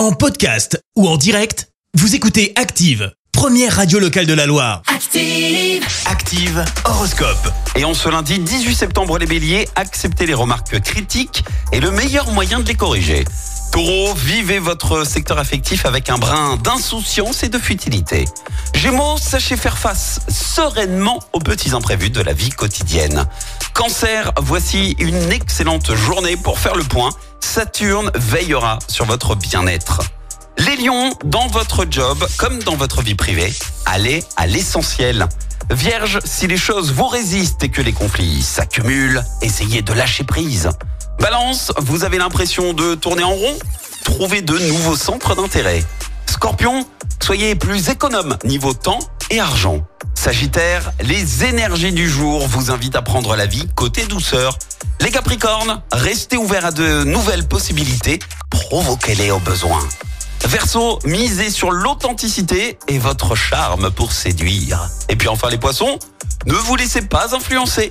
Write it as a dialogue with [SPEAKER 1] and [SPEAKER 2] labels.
[SPEAKER 1] En podcast ou en direct, vous écoutez Active, première radio locale de la Loire.
[SPEAKER 2] Active.
[SPEAKER 1] Active Horoscope.
[SPEAKER 3] Et en ce lundi 18 septembre, les béliers, acceptez les remarques critiques et le meilleur moyen de les corriger. Taureau, vivez votre secteur affectif avec un brin d'insouciance et de futilité. Gémeaux, sachez faire face sereinement aux petits imprévus de la vie quotidienne. Cancer, voici une excellente journée pour faire le point. Saturne veillera sur votre bien-être. Les lions, dans votre job comme dans votre vie privée, allez à l'essentiel. Vierge, si les choses vous résistent et que les conflits s'accumulent, essayez de lâcher prise. Balance, vous avez l'impression de tourner en rond? Trouvez de nouveaux centres d'intérêt. Scorpion, soyez plus économe niveau temps et argent. Sagittaire, les énergies du jour vous invitent à prendre la vie côté douceur. Les Capricornes, restez ouverts à de nouvelles possibilités, provoquez-les au besoin. Verseau, misez sur l'authenticité et votre charme pour séduire. Et puis enfin les poissons, ne vous laissez pas influencer.